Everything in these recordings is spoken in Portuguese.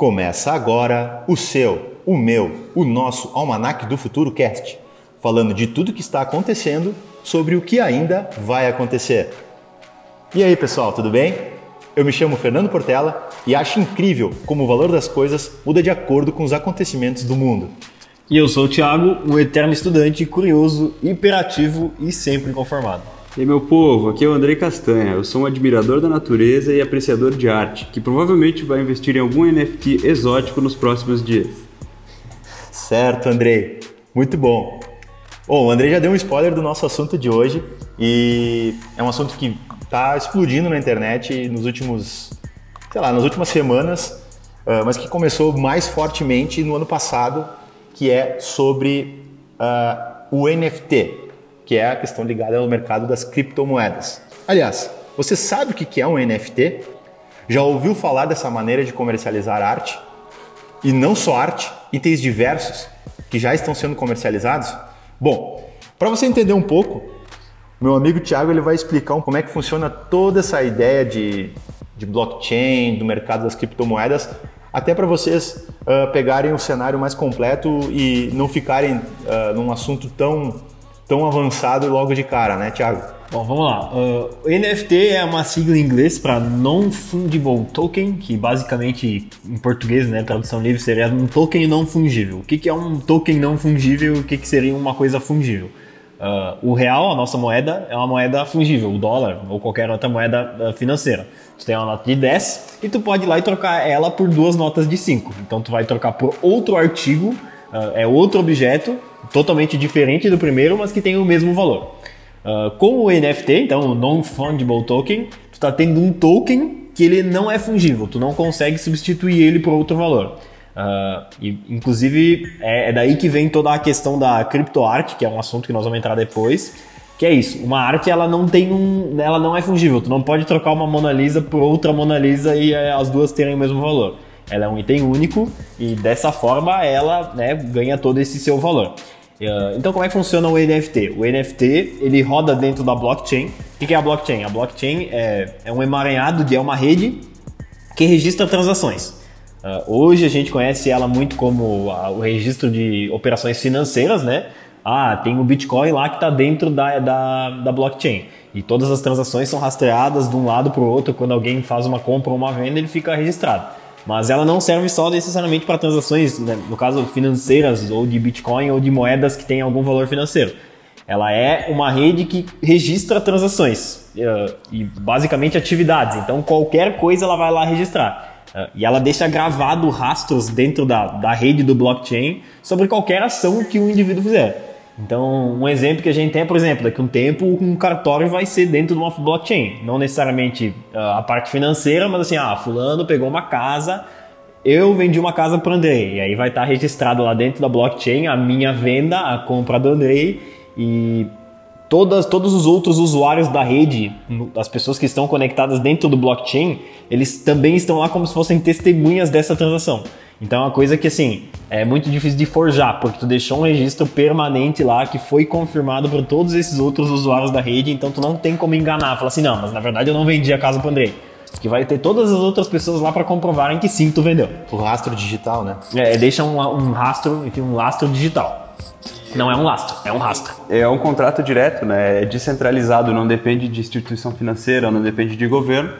Começa agora o seu, o meu, o nosso Almanac do Futuro Cast, falando de tudo que está acontecendo sobre o que ainda vai acontecer. E aí, pessoal, tudo bem? Eu me chamo Fernando Portela e acho incrível como o valor das coisas muda de acordo com os acontecimentos do mundo. E eu sou o Thiago, um eterno estudante, curioso, hiperativo e sempre conformado. E meu povo, aqui é o Andrei Castanha. Eu sou um admirador da natureza e apreciador de arte, que provavelmente vai investir em algum NFT exótico nos próximos dias. Certo, Andrei. Muito bom. Bom, o Andrei já deu um spoiler do nosso assunto de hoje e é um assunto que está explodindo na internet nos últimos, sei lá, nas últimas semanas, uh, mas que começou mais fortemente no ano passado, que é sobre uh, o NFT, que é a questão ligada ao mercado das criptomoedas. Aliás, você sabe o que é um NFT? Já ouviu falar dessa maneira de comercializar arte? E não só arte, itens diversos que já estão sendo comercializados? Bom, para você entender um pouco, meu amigo Thiago ele vai explicar como é que funciona toda essa ideia de, de blockchain, do mercado das criptomoedas, até para vocês uh, pegarem o cenário mais completo e não ficarem uh, num assunto tão tão avançado logo de cara, né, Thiago? Bom, vamos lá. Uh, NFT é uma sigla em inglês para Non-Fungible Token, que basicamente, em português, né, tradução livre, seria um token não fungível. O que, que é um token não fungível e o que, que seria uma coisa fungível? Uh, o real, a nossa moeda, é uma moeda fungível, o dólar ou qualquer outra moeda uh, financeira. Tu tem uma nota de 10 e tu pode ir lá e trocar ela por duas notas de 5. Então tu vai trocar por outro artigo, uh, é outro objeto totalmente diferente do primeiro, mas que tem o mesmo valor. Uh, com o NFT, então o Non-Fungible Token, tu está tendo um token que ele não é fungível, tu não consegue substituir ele por outro valor. Uh, e, inclusive, é, é, daí que vem toda a questão da criptoarte, que é um assunto que nós vamos entrar depois, que é isso, uma arte ela não tem um, ela não é fungível, tu não pode trocar uma Mona Lisa por outra Mona Lisa e é, as duas terem o mesmo valor. Ela é um item único e dessa forma ela né, ganha todo esse seu valor. Uh, então, como é que funciona o NFT? O NFT ele roda dentro da blockchain. O que é a blockchain? A blockchain é, é um emaranhado de é uma rede que registra transações. Uh, hoje a gente conhece ela muito como o registro de operações financeiras, né? Ah, tem o Bitcoin lá que está dentro da, da, da blockchain. E todas as transações são rastreadas de um lado para o outro. Quando alguém faz uma compra ou uma venda, ele fica registrado. Mas ela não serve só necessariamente para transações, né, no caso financeiras, ou de Bitcoin, ou de moedas que têm algum valor financeiro. Ela é uma rede que registra transações uh, e basicamente atividades. Então qualquer coisa ela vai lá registrar. Uh, e ela deixa gravado rastros dentro da, da rede do blockchain sobre qualquer ação que o indivíduo fizer. Então, um exemplo que a gente tem é, por exemplo, daqui a um tempo um cartório vai ser dentro de uma blockchain. Não necessariamente uh, a parte financeira, mas assim, ah, fulano pegou uma casa, eu vendi uma casa para Andrei. E aí vai estar tá registrado lá dentro da blockchain a minha venda, a compra do Andrei e todas, todos os outros usuários da rede, as pessoas que estão conectadas dentro do blockchain, eles também estão lá como se fossem testemunhas dessa transação. Então é uma coisa que assim é muito difícil de forjar, porque tu deixou um registro permanente lá que foi confirmado por todos esses outros usuários da rede, então tu não tem como enganar, falar assim, não, mas na verdade eu não vendi a casa pro Andrei. Que vai ter todas as outras pessoas lá para comprovarem que sim, tu vendeu. O rastro digital, né? É, deixa um, um rastro, um lastro digital. Não é um lastro, é um rastro. É um contrato direto, né? É descentralizado, não depende de instituição financeira, não depende de governo.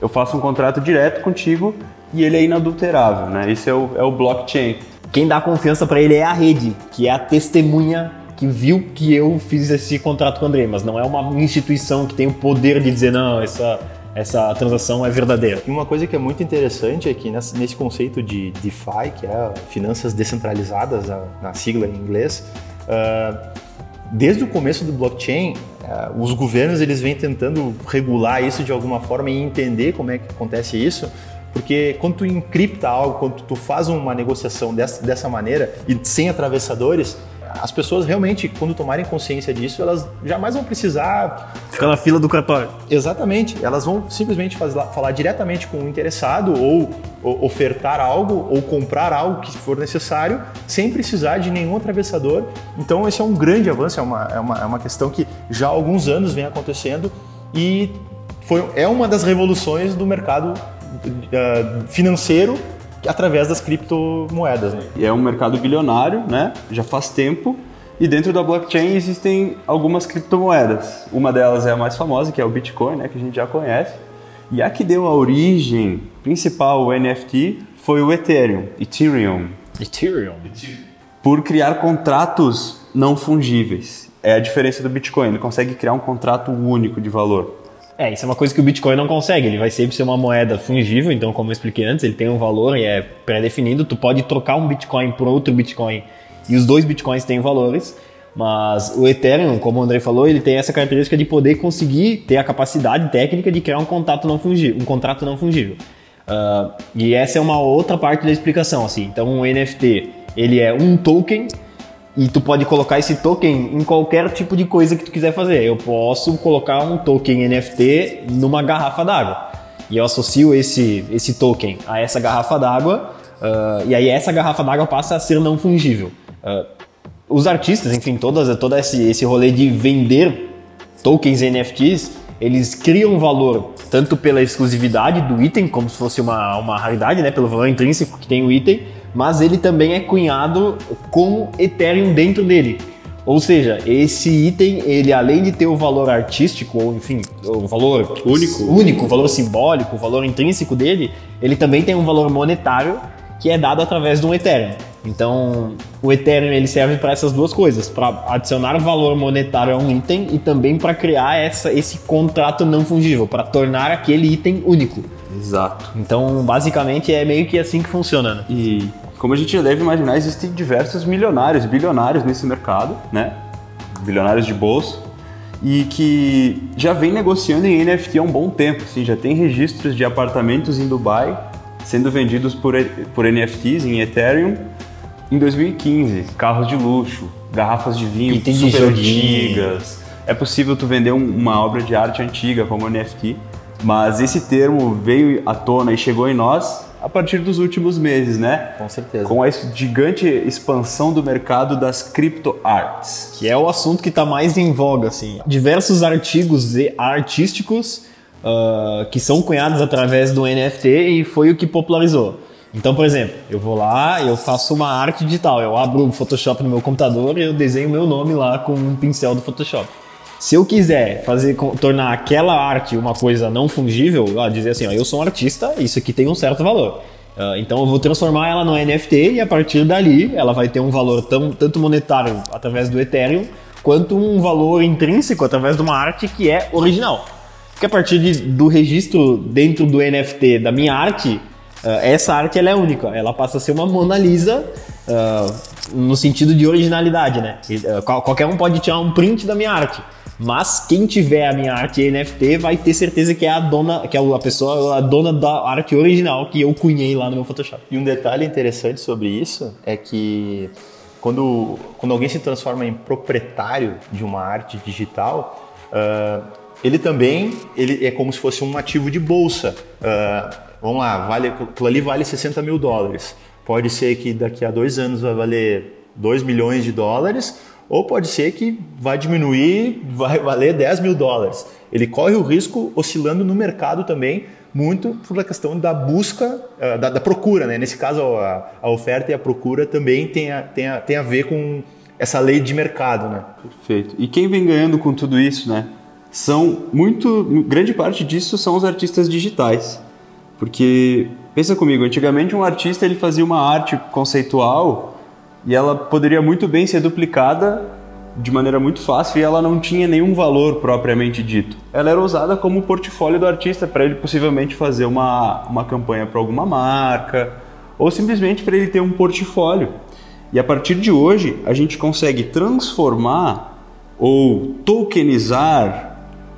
Eu faço um contrato direto contigo e ele é inadulterável, né? Esse é o, é o blockchain. Quem dá confiança para ele é a rede, que é a testemunha que viu que eu fiz esse contrato com o André, mas não é uma instituição que tem o poder de dizer, não, essa, essa transação é verdadeira. E uma coisa que é muito interessante é que nesse conceito de DeFi, que é finanças descentralizadas, na sigla em inglês, uh, desde o começo do blockchain, uh, os governos eles vêm tentando regular isso de alguma forma e entender como é que acontece isso, porque quando tu encripta algo, quando tu faz uma negociação dessa, dessa maneira e sem atravessadores, as pessoas realmente, quando tomarem consciência disso, elas jamais vão precisar. Ficar na fila do cartório. Exatamente. Elas vão simplesmente falar diretamente com o interessado ou, ou, ofertar algo ou comprar algo que for necessário sem precisar de nenhum atravessador. Então, esse é um grande avanço, é uma, é uma, é uma questão que já há alguns anos vem acontecendo e foi, é uma das revoluções do mercado uh, financeiro através das criptomoedas. Né? E é um mercado bilionário, né? Já faz tempo. E dentro da blockchain existem algumas criptomoedas. Uma delas é a mais famosa, que é o Bitcoin, né? Que a gente já conhece. E a que deu a origem principal ao NFT foi o Ethereum, Ethereum. Ethereum. Por criar contratos não fungíveis. É a diferença do Bitcoin, ele consegue criar um contrato único de valor. É, isso é uma coisa que o Bitcoin não consegue. Ele vai sempre ser uma moeda fungível, então, como eu expliquei antes, ele tem um valor e é pré-definido. Tu pode trocar um Bitcoin por outro Bitcoin e os dois Bitcoins têm valores. Mas o Ethereum, como o André falou, ele tem essa característica de poder conseguir ter a capacidade técnica de criar um contrato não fungível. Um contrato não fungível. Uh, e essa é uma outra parte da explicação. Assim. Então, o NFT ele é um token e tu pode colocar esse token em qualquer tipo de coisa que tu quiser fazer. Eu posso colocar um token NFT numa garrafa d'água e eu associo esse, esse token a essa garrafa d'água uh, e aí essa garrafa d'água passa a ser não fungível. Uh, os artistas, enfim, todas, todo esse, esse rolê de vender tokens NFTs, eles criam valor tanto pela exclusividade do item, como se fosse uma, uma raridade, né, pelo valor intrínseco que tem o item, mas ele também é cunhado com Ethereum dentro dele. Ou seja, esse item, ele além de ter o valor artístico, ou enfim, o valor único, único, o valor simbólico, o valor intrínseco dele, ele também tem um valor monetário que é dado através de um Ethereum. Então, o Ethereum ele serve para essas duas coisas, para adicionar valor monetário a um item e também para criar essa, esse contrato não fungível, para tornar aquele item único. Exato. Então, basicamente é meio que assim que funciona. Né? E como a gente já deve imaginar, existem diversos milionários, bilionários nesse mercado, né? Bilionários de bolsa e que já vem negociando em NFT há um bom tempo, assim, já tem registros de apartamentos em Dubai sendo vendidos por, por NFTs em Ethereum em 2015. Carros de luxo, garrafas de vinho Item super antigas. É possível tu vender um, uma obra de arte antiga como NFT, mas esse termo veio à tona e chegou em nós a partir dos últimos meses, né? Com certeza. Com a gigante expansão do mercado das crypto arts. Que é o assunto que está mais em voga, assim. Diversos artigos artísticos uh, que são cunhados através do NFT e foi o que popularizou. Então, por exemplo, eu vou lá, eu faço uma arte digital, eu abro o Photoshop no meu computador e eu desenho meu nome lá com um pincel do Photoshop. Se eu quiser fazer tornar aquela arte uma coisa não fungível, ó, dizer assim, ó, eu sou um artista, isso aqui tem um certo valor. Uh, então eu vou transformar ela no NFT e a partir dali ela vai ter um valor tão, tanto monetário através do Ethereum quanto um valor intrínseco através de uma arte que é original. Porque a partir de, do registro dentro do NFT da minha arte, uh, essa arte ela é única. Ela passa a ser uma Mona Lisa uh, no sentido de originalidade, né? E, qualquer um pode tirar um print da minha arte. Mas quem tiver a minha arte NFT vai ter certeza que é a dona, que é a pessoa, a dona da arte original que eu cunhei lá no meu Photoshop. E um detalhe interessante sobre isso é que quando, quando alguém se transforma em proprietário de uma arte digital, uh, ele também ele é como se fosse um ativo de bolsa. Uh, vamos lá, vale, aquilo ali vale 60 mil dólares. Pode ser que daqui a dois anos vai valer 2 milhões de dólares ou pode ser que vai diminuir, vai valer 10 mil dólares. Ele corre o risco oscilando no mercado também, muito por a questão da busca, eh, da, da procura. Né? Nesse caso, a, a, oferta e a procura também tem a, tem, a, tem a ver com essa lei de mercado. Né? Perfeito. E quem vem ganhando com tudo isso, né? São muito. Grande parte disso são os artistas digitais. Porque, pensa comigo, antigamente um artista ele fazia uma arte conceitual e ela poderia muito bem ser duplicada de maneira muito fácil e ela não tinha nenhum valor propriamente dito. Ela era usada como portfólio do artista para ele possivelmente fazer uma, uma campanha para alguma marca ou simplesmente para ele ter um portfólio. E a partir de hoje a gente consegue transformar ou tokenizar,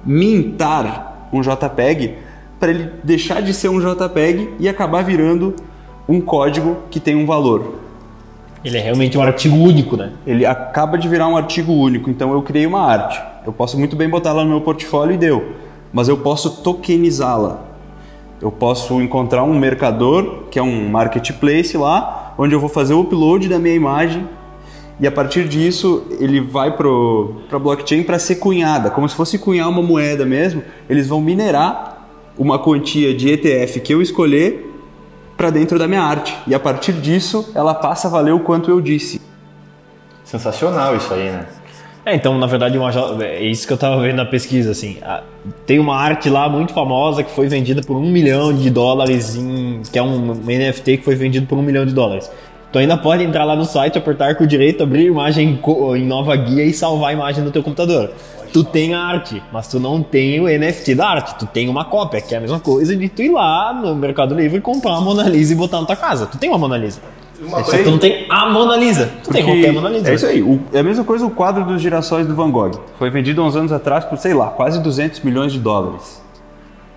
mintar um JPEG para ele deixar de ser um JPEG e acabar virando um código que tem um valor. Ele é realmente um artigo único, né? Ele acaba de virar um artigo único, então eu criei uma arte. Eu posso muito bem botar ela no meu portfólio e deu, mas eu posso tokenizá-la. Eu posso encontrar um mercador, que é um marketplace lá, onde eu vou fazer o upload da minha imagem e a partir disso ele vai para a blockchain para ser cunhada, como se fosse cunhar uma moeda mesmo. Eles vão minerar uma quantia de ETF que eu escolher para dentro da minha arte. E a partir disso, ela passa a valer o quanto eu disse. Sensacional isso aí, né? É, então, na verdade, uma, é isso que eu tava vendo na pesquisa, assim. A, tem uma arte lá muito famosa que foi vendida por um milhão de dólares, em, que é um, um NFT que foi vendido por um milhão de dólares. Tu ainda pode entrar lá no site, apertar com o direito, abrir a imagem em nova guia e salvar a imagem no teu computador. Tu tem a arte, mas tu não tem o NFT da arte, tu tem uma cópia, que é a mesma coisa de tu ir lá no Mercado Livre e comprar uma Mona Lisa e botar na tua casa. Tu tem uma Mona Lisa. Uma Só que tu não tem a Mona Lisa. Tu Porque tem qualquer Mona Lisa. É isso aí. O, é a mesma coisa o quadro dos girassóis do Van Gogh. Foi vendido há uns anos atrás por, sei lá, quase 200 milhões de dólares.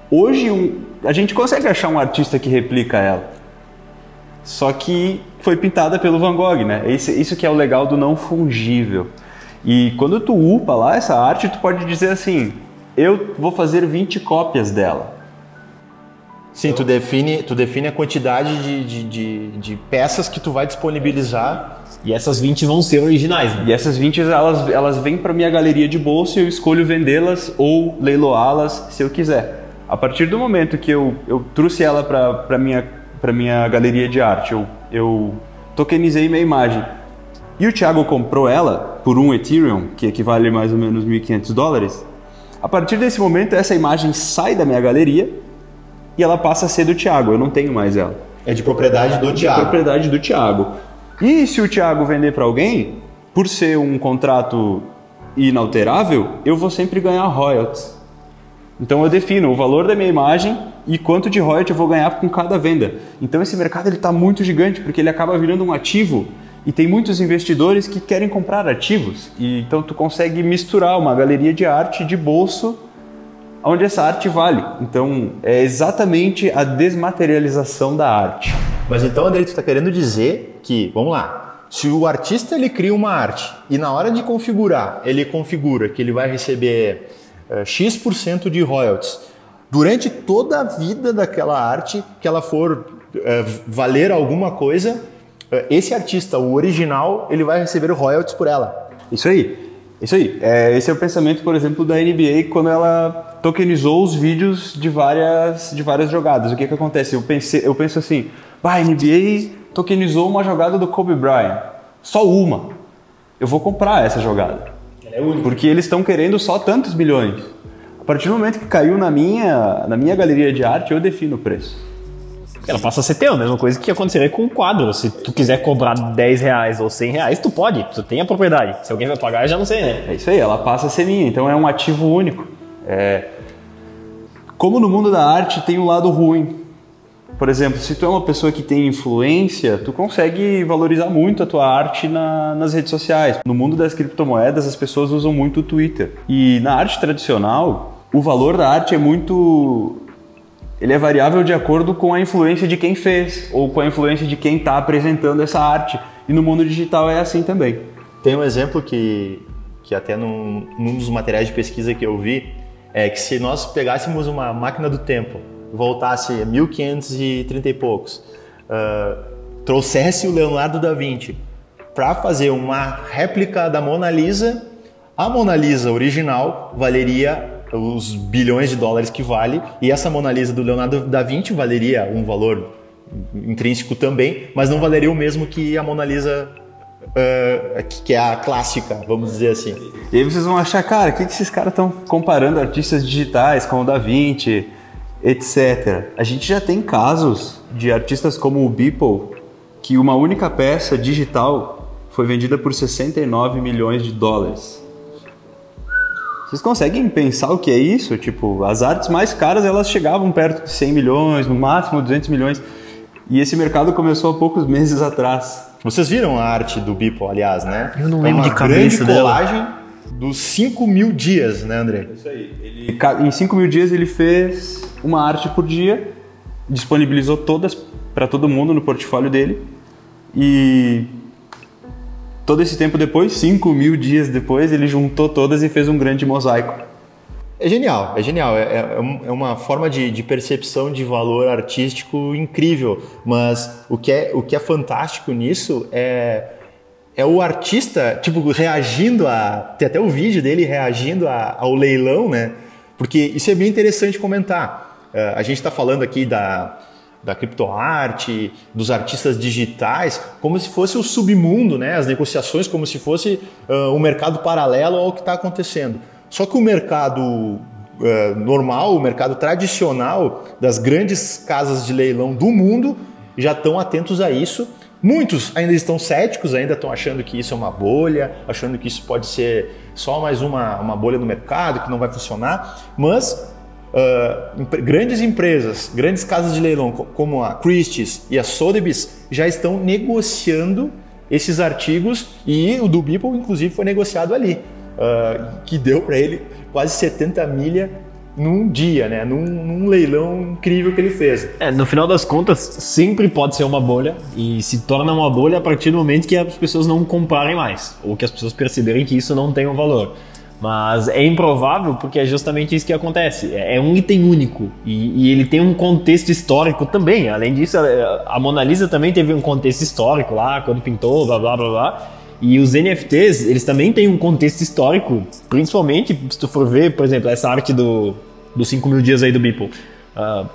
Hoje, um, a gente consegue achar um artista que replica ela. Só que foi pintada pelo Van Gogh, né? Isso, isso que é o legal do não fungível. E quando tu upa lá essa arte, tu pode dizer assim: eu vou fazer 20 cópias dela. Sim, tu define, tu define a quantidade de, de, de, de, peças que tu vai disponibilizar. E essas 20 vão ser originais, né? E essas 20 elas, elas vêm para minha galeria de bolso e eu escolho vendê-las ou leiloá-las se eu quiser. A partir do momento que eu, eu trouxe ela para minha para minha galeria de arte, eu, eu tokenizei minha imagem. E o Thiago comprou ela por um Ethereum, que equivale mais ou menos 1.500 dólares. A partir desse momento, essa imagem sai da minha galeria e ela passa a ser do Thiago, eu não tenho mais ela. É de propriedade do Thiago. propriedade do Thiago. E se o Thiago vender para alguém, por ser um contrato inalterável, eu vou sempre ganhar royalties. Então eu defino o valor da minha imagem e quanto de royalties eu vou ganhar com cada venda. Então esse mercado ele está muito gigante porque ele acaba virando um ativo e tem muitos investidores que querem comprar ativos. E então tu consegue misturar uma galeria de arte de bolso onde essa arte vale. Então, é exatamente a desmaterialização da arte. Mas então, André, tu está querendo dizer que, vamos lá, se o artista ele cria uma arte e na hora de configurar, ele configura que ele vai receber uh, X% de royalties, durante toda a vida daquela arte, que ela for uh, valer alguma coisa, uh, esse artista, o original, ele vai receber royalties por ela. Isso aí. Isso aí. É, esse é o pensamento, por exemplo, da NBA quando ela tokenizou os vídeos de várias, de várias jogadas. O que, que acontece? Eu, pensei, eu penso assim, a NBA tokenizou uma jogada do Kobe Bryant. Só uma. Eu vou comprar essa jogada. é única. Porque eles estão querendo só tantos milhões. A partir do momento que caiu na minha, na minha galeria de arte, eu defino o preço. Ela passa a ser teu, a mesma coisa que aconteceria com um quadro. Se tu quiser cobrar 10 reais ou 100 reais, tu pode, tu tem a propriedade. Se alguém vai pagar, eu já não sei, né? É isso aí, ela passa a ser minha, então é um ativo único. É, como no mundo da arte tem um lado ruim. Por exemplo, se tu é uma pessoa que tem influência, tu consegue valorizar muito a tua arte na, nas redes sociais. No mundo das criptomoedas, as pessoas usam muito o Twitter. E na arte tradicional, o valor da arte é muito ele é variável de acordo com a influência de quem fez ou com a influência de quem está apresentando essa arte. E no mundo digital é assim também. Tem um exemplo que, que até num, num dos materiais de pesquisa que eu vi, é que se nós pegássemos uma máquina do tempo, voltasse a 1530 e poucos, uh, trouxesse o Leonardo da Vinci para fazer uma réplica da Mona Lisa, a Mona Lisa original valeria os bilhões de dólares que vale e essa Mona Lisa do Leonardo da Vinci valeria um valor intrínseco também, mas não valeria o mesmo que a Mona Lisa uh, que é a clássica, vamos dizer assim. E aí vocês vão achar, cara, o que, que esses caras estão comparando artistas digitais com o Da Vinci, etc. A gente já tem casos de artistas como o Beeple, que uma única peça digital foi vendida por 69 milhões de dólares. Vocês conseguem pensar o que é isso? Tipo, as artes mais caras elas chegavam perto de 100 milhões, no máximo 200 milhões. E esse mercado começou há poucos meses atrás. Vocês viram a arte do Bipo, aliás, né? Eu não é lembro é de cabeça grande colagem dos 5 mil dias, né, André? Isso aí. Ele, em 5 mil dias ele fez uma arte por dia, disponibilizou todas para todo mundo no portfólio dele e todo esse tempo depois, 5 mil dias depois, ele juntou todas e fez um grande mosaico. É genial, é genial. É, é, é uma forma de, de, percepção de valor artístico incrível. Mas o que é, o que é fantástico nisso é, é o artista, tipo, reagindo a. Tem até o vídeo dele reagindo a, ao leilão, né? Porque isso é bem interessante comentar. Uh, a gente está falando aqui da, da criptoarte, dos artistas digitais, como se fosse o submundo, né? as negociações como se fosse uh, um mercado paralelo ao que está acontecendo. Só que o mercado uh, normal, o mercado tradicional das grandes casas de leilão do mundo já estão atentos a isso. Muitos ainda estão céticos, ainda estão achando que isso é uma bolha, achando que isso pode ser só mais uma, uma bolha no mercado, que não vai funcionar, mas Uh, grandes empresas, grandes casas de leilão como a Christie's e a Sotheby's já estão negociando esses artigos e o do Beeple inclusive foi negociado ali, uh, que deu para ele quase 70 milha num dia, né? Num, num, leilão incrível que ele fez. É, no final das contas, sempre pode ser uma bolha e se torna uma bolha a partir do momento que as pessoas não comparem mais ou que as pessoas perceberem que isso não tem um valor. Mas é improvável porque é justamente isso que acontece. É, é um item único e, e, ele tem um contexto histórico também. Além disso, a Mona Lisa também teve um contexto histórico lá, quando pintou, blá blá blá blá. E os NFTs, eles também têm um contexto histórico, principalmente se tu for ver, por exemplo, essa arte do, dos 5 mil dias aí do Beeple. Uh,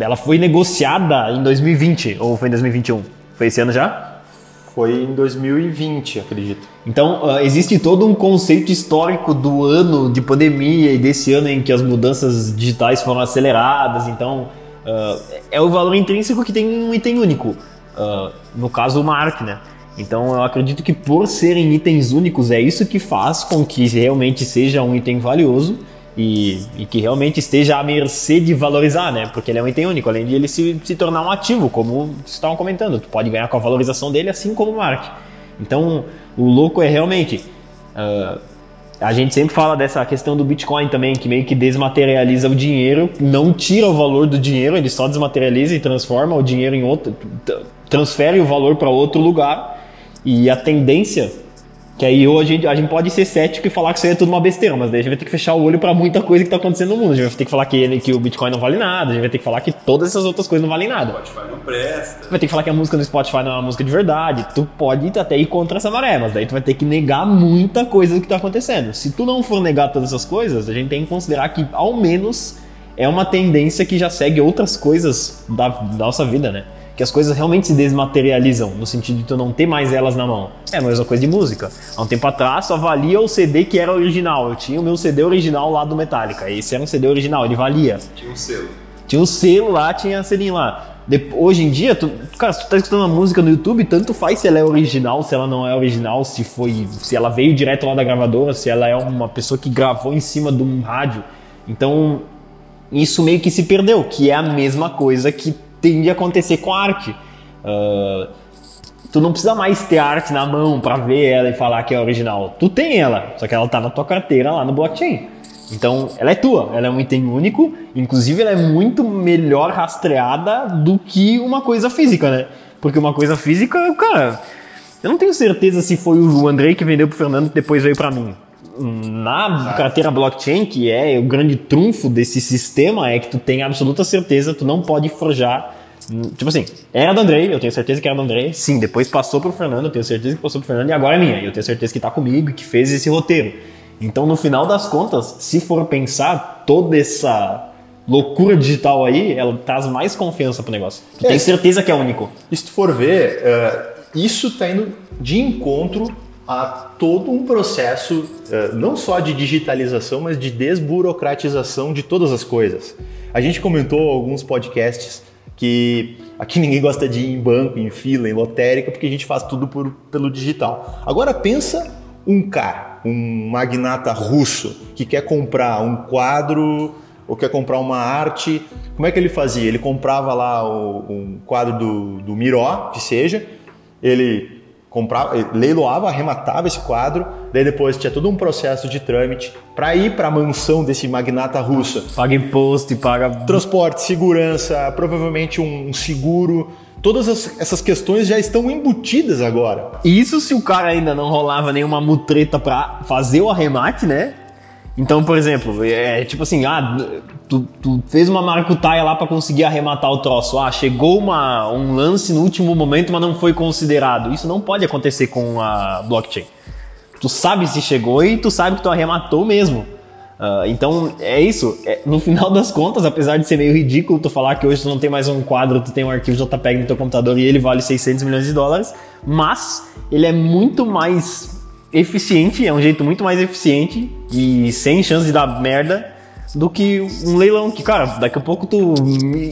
ela foi negociada em 2020 ou foi em 2021? Foi esse ano já? Foi em 2020, acredito. Então, uh, existe todo um conceito histórico do ano de pandemia e desse ano em que as mudanças digitais foram aceleradas. Então, uh, é o valor intrínseco que tem um item único. Uh, no caso, uma arte, né? Então, eu acredito que por serem itens únicos, é isso que faz com que realmente seja um item valioso e, e, que realmente esteja à mercê de valorizar, né? Porque ele é um item único, além de ele se, se tornar um ativo, como vocês estavam comentando. Tu pode ganhar com a valorização dele, assim como o arte. Então, o louco é realmente. Uh, a gente sempre fala dessa questão do Bitcoin também, que meio que desmaterializa o dinheiro, não tira o valor do dinheiro, ele só desmaterializa e transforma o dinheiro em outro. transfere o valor para outro lugar. E a tendência que aí hoje a gente, a gente pode ser cético e falar que isso aí é tudo uma besteira, mas daí a gente vai ter que fechar o olho para muita coisa que está acontecendo no mundo. A gente vai ter que falar que, ele, que o Bitcoin não vale nada, a gente vai ter que falar que todas essas outras coisas não valem nada. O Spotify não presta. Vai ter que falar que a música no Spotify não é uma música de verdade. Tu pode até ir contra essa maré, mas daí tu vai ter que negar muita coisa do que está acontecendo. Se tu não for negar todas essas coisas, a gente tem que considerar que ao menos é uma tendência que já segue outras coisas da, da nossa vida, né? Que as coisas realmente se desmaterializam, no sentido de tu não ter mais elas na mão. É a mesma coisa de música. Há um tempo atrás, só valia o CD que era original. Eu tinha o meu CD original lá do Metallica. Esse era um CD original, ele valia. Tinha um selo. Tinha um selo lá, tinha selinho lá. De, hoje em dia, tu, cara, se tu tá escutando uma música no YouTube, tanto faz se ela é original, se ela não é original, se foi, se ela veio direto lá da gravadora, se ela é uma pessoa que gravou em cima de um rádio. Então, isso meio que se perdeu, que é a mesma coisa que tende a acontecer com a arte. Uh, tu não precisa mais ter arte na mão para ver ela e falar que é original. Tu tem ela, só que ela tá na tua carteira lá no blockchain. Então, ela é tua, ela é um item único, inclusive ela é muito melhor rastreada do que uma coisa física, né? Porque uma coisa física, cara, eu não tenho certeza se foi o Andrei que vendeu pro Fernando e depois veio para mim. Na carteira blockchain, que é o grande trunfo desse sistema, é que tu tem absoluta certeza, tu não pode forjar Tipo assim, era do Andrei, eu tenho certeza que era do Andrei. Sim, depois passou pro Fernando, eu tenho certeza que passou pro Fernando e agora é minha. Eu tenho certeza que tá comigo e que fez esse roteiro. Então, no final das contas, se for pensar, toda essa loucura digital aí, ela traz mais confiança pro negócio. Tu é, tem certeza que é único. E se tu for ver, uh, isso tá indo de encontro a todo um processo, uh, não só de digitalização, mas de desburocratização de todas as coisas. A gente comentou alguns podcasts que aqui ninguém gosta de ir em banco, em fila, em lotérica, porque a gente faz tudo por, pelo digital. Agora pensa um cara, um magnata russo que quer comprar um quadro ou quer comprar uma arte, como é que ele fazia? Ele comprava lá o, um quadro do, do Miró, que seja, ele comprava, leiloava, arrematava esse quadro, daí depois tinha todo um processo de trâmite para ir para a mansão desse magnata russo. Paga imposto e paga transporte, segurança, provavelmente um seguro. Todas essas questões já estão embutidas agora. Isso se o cara ainda não rolava nenhuma mutreta para fazer o arremate, né? Então, por exemplo, é tipo assim, ah, tu, tu fez uma maracutaia lá para conseguir arrematar o troço. Ah, chegou uma, um lance no último momento, mas não foi considerado. Isso não pode acontecer com a blockchain. Tu sabe se chegou e tu sabe que tu arrematou mesmo. Uh, então, é isso. É, no final das contas, apesar de ser meio ridículo tu falar que hoje tu não tem mais um quadro, tu tem um arquivo JPEG no teu computador e ele vale 600 milhões de dólares, mas ele é muito mais eficiente, é um jeito muito mais eficiente e sem chance de dar merda do que um leilão que, cara, daqui a pouco tu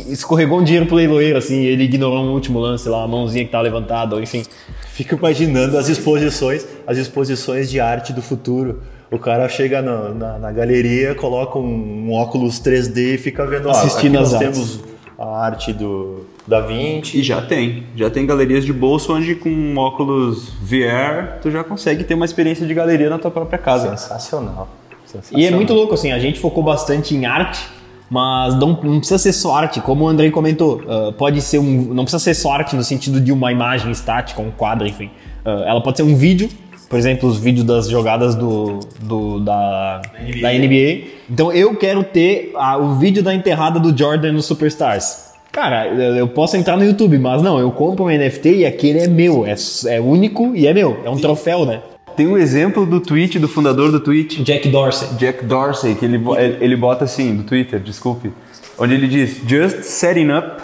escorregou um dinheiro pro leiloeiro, assim, ele ignorou um último lance lá, a mãozinha que tá levantada, ou enfim. Fico imaginando as exposições, as exposições de arte do futuro. O cara chega na, na, na galeria, coloca um, um, óculos 3D e fica vendo, assistindo ah, as nós artes. temos a arte do Da Vinci. E já tem. Já tem galerias de bolso onde com um óculos VR tu já consegue ter uma experiência de galeria na tua própria casa. Sensacional. Sensacional. E é muito louco, assim, a gente focou bastante em arte, mas não, não precisa ser só arte, como o Andrei comentou. uh, pode ser um. Não precisa ser só arte no sentido de uma imagem estática, um quadro, enfim. Uh, ela pode ser um vídeo, por exemplo, os vídeos das jogadas do, do da, NBA. da NBA. Então eu quero ter ah, o vídeo da enterrada do Jordan no Superstars. Cara, eu posso entrar no YouTube, mas não, eu compro um NFT e aquele é meu, é, é único e é meu, é um troféu, né? Tem um exemplo do tweet do fundador do tweet, Jack Dorsey. Jack Dorsey, que ele, ele bota assim, do Twitter, desculpe, onde ele diz, just setting up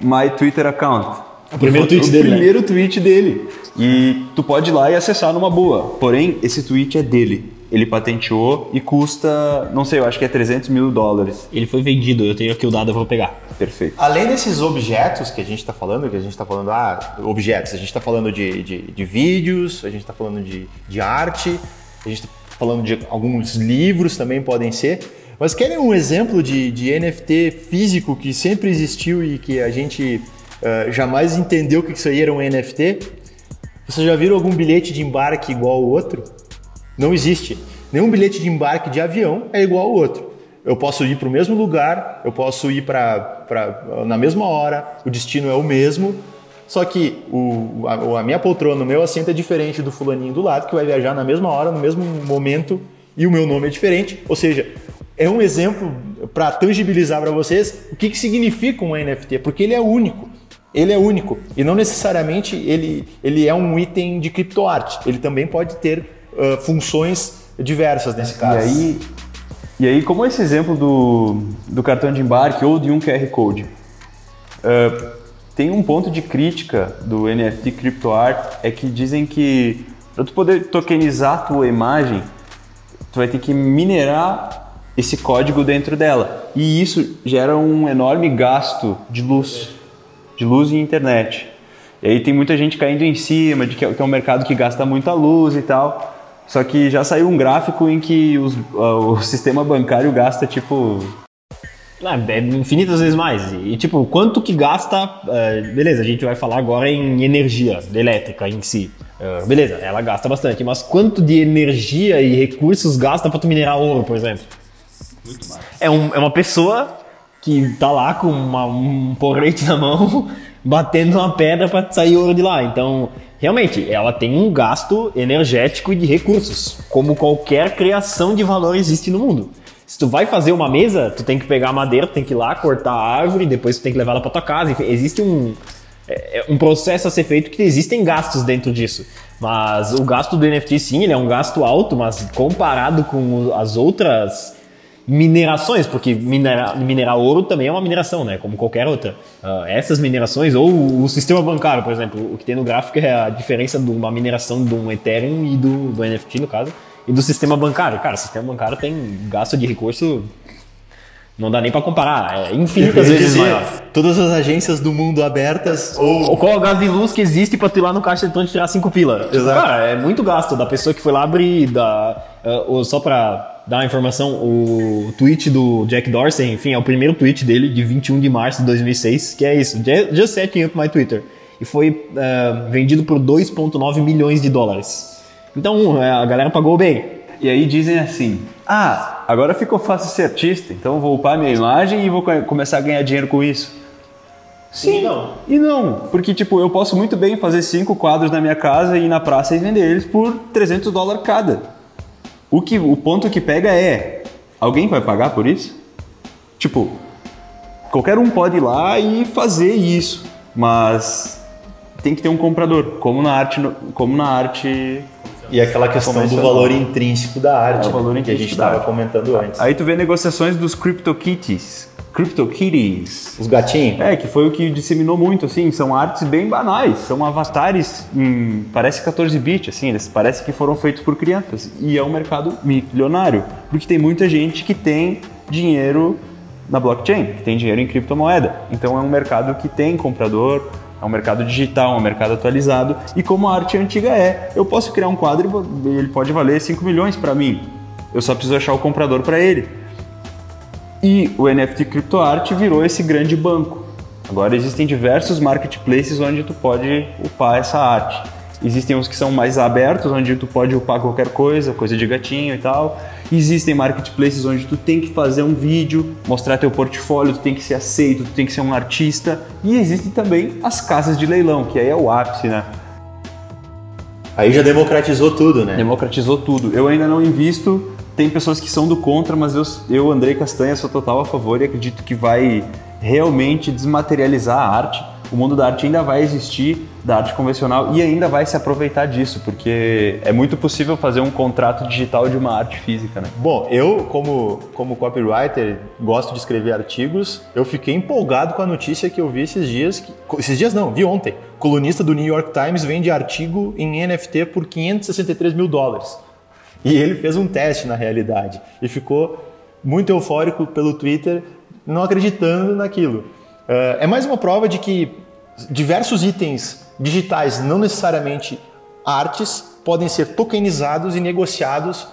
my Twitter account. O primeiro tweet o dele, né? primeiro tweet dele. E tu pode ir lá e acessar numa boa. Porém, esse tweet é dele. Ele patenteou e custa, não sei, eu acho que é 300 mil dólares. Ele foi vendido, eu tenho aqui o dado, eu vou pegar. Perfeito. Além desses objetos que a gente está falando, que a gente está falando, ah, objetos, a gente está falando de, de, de vídeos, a gente está falando de, de arte, a gente está falando de alguns livros também podem ser. Mas querem um exemplo de, de NFT físico que sempre existiu e que a gente eh, jamais entendeu que isso aí era um NFT? Vocês já viram algum bilhete de embarque igual ao outro? Não existe. Nenhum bilhete de embarque de avião é igual ao outro. Eu posso ir para o mesmo lugar, eu posso ir para na mesma hora, o destino é o mesmo, só que o, a, a minha poltrona, o meu assento é diferente do fulaninho do lado, que vai viajar na mesma hora, no mesmo momento, e o meu nome é diferente. Ou seja, é um exemplo para tangibilizar para vocês o que, que significa um NFT, porque ele é único. Ele é único e não necessariamente ele, ele é um item de criptoarte. Ele também pode ter uh, funções diversas nesse E caso. aí, e aí, como esse exemplo do, do cartão de embarque ou de um QR Code, ah, tem um ponto de crítica do NFT CryptoArt é que dizem que para tu poder tokenizar a tua imagem, tu vai ter que minerar esse código dentro dela. E isso gera um enorme gasto de luz, de luz e internet. E aí tem muita gente caindo em cima de que é que é um mercado que gasta muita luz e tal. Só que já saiu um gráfico em que os- ah, o sistema bancário gasta tipo Ah, é infinitas vezes mais. E tipo, quanto que gasta. eh, beleza, a gente vai falar agora em energia elétrica em si. Eh, beleza, ela gasta bastante, mas quanto de energia e recursos gasta pra tu minerar ouro, por exemplo? É, um- é uma pessoa que tá lá com uma- um porrete na mão, batendo uma pedra pra sair ouro de lá. Então, realmente, ela tem um gasto energético e de recursos, como qualquer criação de valor existe no mundo. Se tu vai fazer uma mesa, tu tem que pegar a madeira, tu tem que ir lá cortar a árvore, depois tu tem que levar ela pra tua casa. Enfim, existe um, é- é um processo a ser feito que existem gastos dentro disso. Mas o gasto do NFT, sim, ele é um gasto alto, mas comparado com as outras minerações, porque minerar, minerar ouro também é uma mineração, né? Como qualquer outra. Ah, essas minerações, ou o sistema bancário, por exemplo, o que tem no gráfico é a diferença de uma mineração de um Ethereum e do, do NFT, no caso, e do sistema bancário. Cara, o sistema bancário tem gasto de recurso, não dá nem pra comparar, é infinitas vezes Dizer, maior. Todas as agências do mundo abertas ou Ou qual é o gasto de luz que existe pra tu ir lá no caixa eletrônico tirar 5 pila? Exato. Cara, é muito gasto da pessoa que foi lá abrir, da, ah, ou só pra dar uma informação, o tweet do Jack Dorsey, enfim, é o primeiro tweet dele de 21 de março de 2006, que é isso, "Ju- just setting up my Twitter. E foi ah, vendido por 2.9 milhões de dólares. Então, é, a galera pagou bem. E aí dizem assim: Ah, agora ficou fácil ser artista, então vou upar minha imagem e vou co- começar a ganhar dinheiro com isso. Sim, não. E não, porque tipo, eu posso muito bem fazer cinco quadros na minha casa e ir na praça e vender eles por 300 dólares cada. O, que, o ponto que pega é: alguém vai pagar por isso? Tipo, qualquer um pode ir lá e fazer isso, mas tem que ter um comprador, como na arte, como na arte E aquela questão do valor intrínseco da arte, É, né, que a gente estava comentando antes. Aí tu vê negociações dos CryptoKitties. CryptoKitties. Os gatinhos. É, que foi o que disseminou muito, assim, são artes bem banais, são avatares, em, parece 14 bits, assim, eles parece que foram feitos por crianças. E é um mercado milionário, porque tem muita gente que tem dinheiro na blockchain, que tem dinheiro em criptomoeda. Então é um mercado que tem comprador, é um mercado digital, é um mercado atualizado. E como a arte antiga é, eu posso criar um quadro e ele pode valer 5 milhões para mim. Eu só preciso achar o comprador para ele. E o NFT CryptoArt virou esse grande banco. Agora existem diversos marketplaces onde tu pode upar essa arte. Existem uns que são mais abertos, onde tu pode upar qualquer coisa, coisa de gatinho e tal. Existem marketplaces onde tu tem que fazer um vídeo, mostrar teu portfólio, tu tem que ser aceito, tu tem que ser um artista. E existem também as casas de leilão, que aí é o ápice, né? Aí já democratizou tudo, né? Democratizou tudo. Eu ainda não invisto, tem pessoas que são do contra, mas eu, eu Andrei Castanha, sou total a favor e acredito que vai realmente desmaterializar a arte. O mundo da arte ainda vai existir, da arte convencional, e ainda vai se aproveitar disso, porque é muito possível fazer um contrato digital de uma arte física, né? Bom, eu, como, como copywriter, gosto de escrever artigos. Eu fiquei empolgado com a notícia que eu vi esses dias. que- esses dias não, vi ontem. Colunista do New York Times vende artigo em NFT por 563 mil dólares. E ele fez um teste na realidade. E ficou muito eufórico pelo Twitter, não acreditando naquilo. Eh, é mais uma prova de que diversos itens digitais, não necessariamente artes, podem ser tokenizados e negociados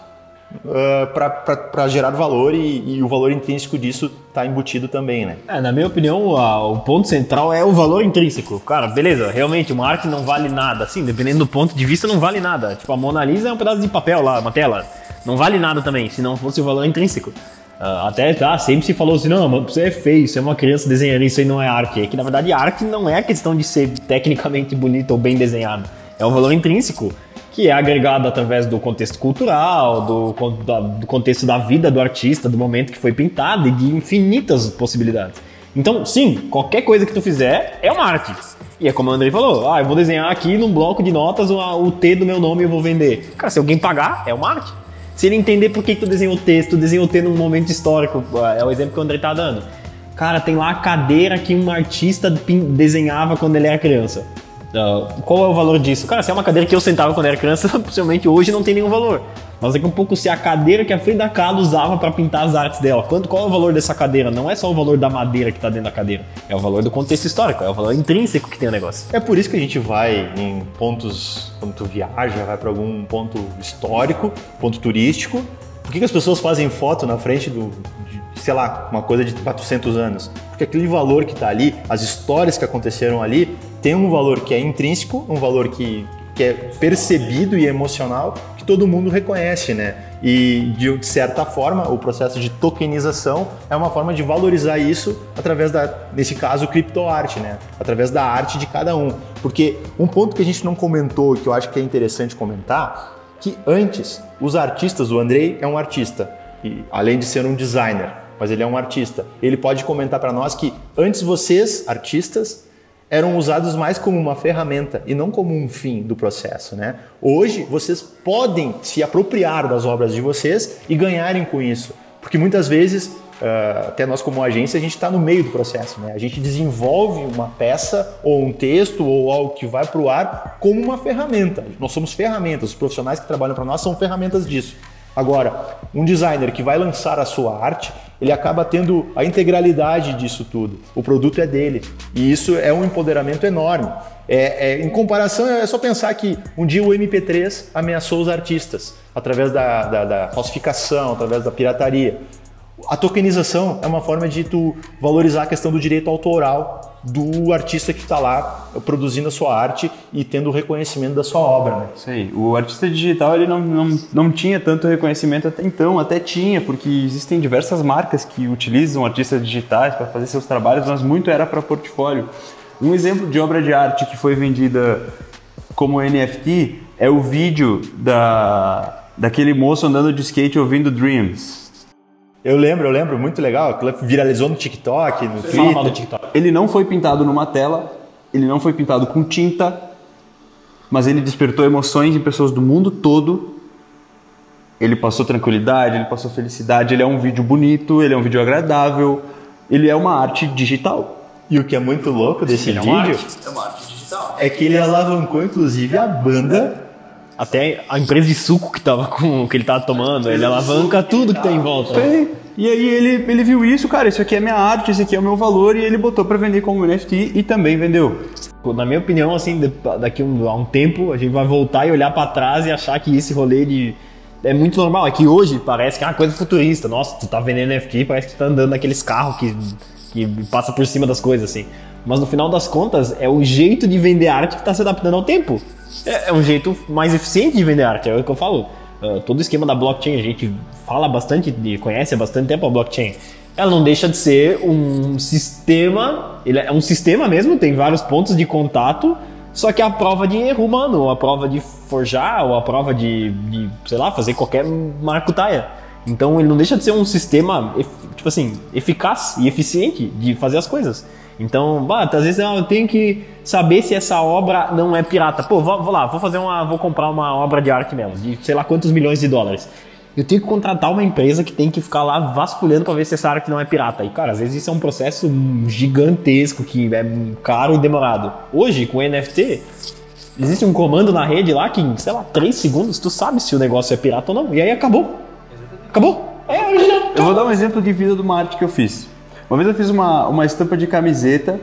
para gerar valor e, e o valor intrínseco disso está embutido também, né? É, na minha opinião, a- o ponto central é o valor intrínseco. Cara, beleza, realmente uma arte não vale nada. Assim, dependendo do ponto de vista, não vale nada. Tipo, a Mona Lisa é um pedaço de papel lá, uma tela. Não vale nada também, se não fosse o valor intrínseco. Ah, até tá, sempre se falou assim, não, mas você é feio, você é uma criança desenhando isso aí não é arte. É que na verdade arte não é questão de ser tecnicamente bonito ou bem desenhado. É o valor intrínseco, que é agregado através do contexto cultural, do, do contexto da vida do artista, do momento que foi pintado e de infinitas possibilidades. Então, sim, qualquer coisa que tu fizer é uma arte. E é como o Andrei falou, ah, eu vou desenhar aqui num bloco de notas o, o T do meu nome e eu vou vender. Cara, se alguém pagar, é uma arte. Se ele entender por que que tu desenhou o texto, tu desenhou o T num momento histórico, é o exemplo que o André tá dando. Cara, tem lá a cadeira que um artista desenhava quando ele era criança. Ah, qual é o valor disso? Cara, se é uma cadeira que eu sentava quando era criança, possivelmente hoje não tem nenhum valor. Mas daqui a um pouco, se é a cadeira que a Frida Kahlo usava para pintar as artes dela, quanto, qual é o valor dessa cadeira? Não é só o valor da madeira que tá dentro da cadeira, é o valor do contexto histórico, é o valor intrínseco que tem o negócio. É por isso que a gente vai em pontos, quando tu viaja, vai para algum ponto histórico, ponto turístico. Por que, que as pessoas fazem foto na frente do, de, sei lá, uma coisa de 400 anos? Porque aquele valor que está ali, as histórias que aconteceram ali, tem um valor que é intrínseco, um valor que, que é percebido e emocional, que todo mundo reconhece, né? E de certa forma, o processo de tokenização é uma forma de valorizar isso através da, nesse caso, criptoarte, né? Através da arte de cada um. Porque um ponto que a gente não comentou, que eu acho que é interessante comentar, que antes os artistas, o Andrei é um artista, e além de ser um designer, mas ele é um artista. Ele pode comentar para nós que antes vocês, artistas, eram usados mais como uma ferramenta e não como um fim do processo, né? Hoje vocês podem se apropriar das obras de vocês e ganharem com isso, porque muitas vezes ah, até nós como agência a gente está no meio do processo, né? A gente desenvolve uma peça ou um texto ou algo que vai para o ar como uma ferramenta. Nós somos ferramentas. Os profissionais que trabalham para nós são ferramentas disso. Agora, um designer que vai lançar a sua arte, ele acaba tendo a integralidade disso tudo. O produto é dele. E isso é um empoderamento enorme. É, é- em comparação, é só pensar que um dia o MP3 ameaçou os artistas através da, da- da falsificação, através da pirataria. A tokenização é uma forma de tu valorizar a questão do direito autoral do artista que está lá produzindo a sua arte e tendo o reconhecimento da sua obra. Né? Isso aí. O artista digital ele não, não, não tinha tanto reconhecimento até então, até tinha, porque existem diversas marcas que utilizam artistas digitais para fazer seus trabalhos, mas muito era para portfólio. Um exemplo de obra de arte que foi vendida como NFT é o vídeo da, daquele moço andando de skate ouvindo Dreams. Eu lembro, eu lembro, muito legal. Aquilo viralizou no TikTok, no Fala mal do Twitter. TikTok. Ele não foi pintado numa tela, ele não foi pintado com tinta, mas ele despertou emoções em pessoas do mundo todo. Ele passou tranquilidade, ele passou felicidade, ele é um vídeo bonito, ele é um vídeo agradável, ele é uma arte digital. E o que é muito louco desse Ele é uma vídeo É uma arte digital. é que ele alavancou, inclusive, a banda. Até a empresa de suco que, tava com, que ele tava tomando, ele alavanca tudo que tem em volta. E aí ele, ele viu isso, cara, isso aqui é minha arte, isso aqui é o meu valor, e ele botou pra vender como NFT e também vendeu. Na minha opinião, assim, daqui um- a um tempo, a gente vai voltar e olhar pra trás e achar que esse rolê de. É muito normal. É que hoje parece que é uma coisa futurista. Nossa, tu tá vendendo NFT, parece que tu tá andando naqueles carros que, que passa por cima das coisas, assim. Mas no final das contas, é o jeito de vender arte que tá se adaptando ao tempo. É, é um jeito mais eficiente de vender arte, é o que eu falo. Ah, todo o esquema da blockchain, a gente fala bastante conhece há bastante tempo a blockchain. Ela não deixa de ser um sistema, ele é um sistema mesmo, tem vários pontos de contato, só que a prova de erro humano, ou a prova de forjar, ou a prova de, de sei lá, fazer qualquer maracutaia. Então ele não deixa de ser um sistema, tipo assim, eficaz e eficiente de fazer as coisas. Então, bah, às vezes eu tenho que saber se essa obra não é pirata. Pô, vou, vou lá, vou fazer uma, vou comprar uma obra de arte mesmo, de sei lá quantos milhões de dólares. Eu tenho que contratar uma empresa que tem que ficar lá vasculhando para ver se essa arte não é pirata. E cara, às vezes isso é um processo gigantesco que é caro e demorado. Hoje, com NFT, existe um comando na rede lá que, sei lá, 3 segundos tu sabe se o negócio é pirata ou não. E aí acabou. Acabou. É original. Eu vou dar um exemplo de vida de uma arte que eu fiz. Uma vez eu fiz uma, uma estampa de camiseta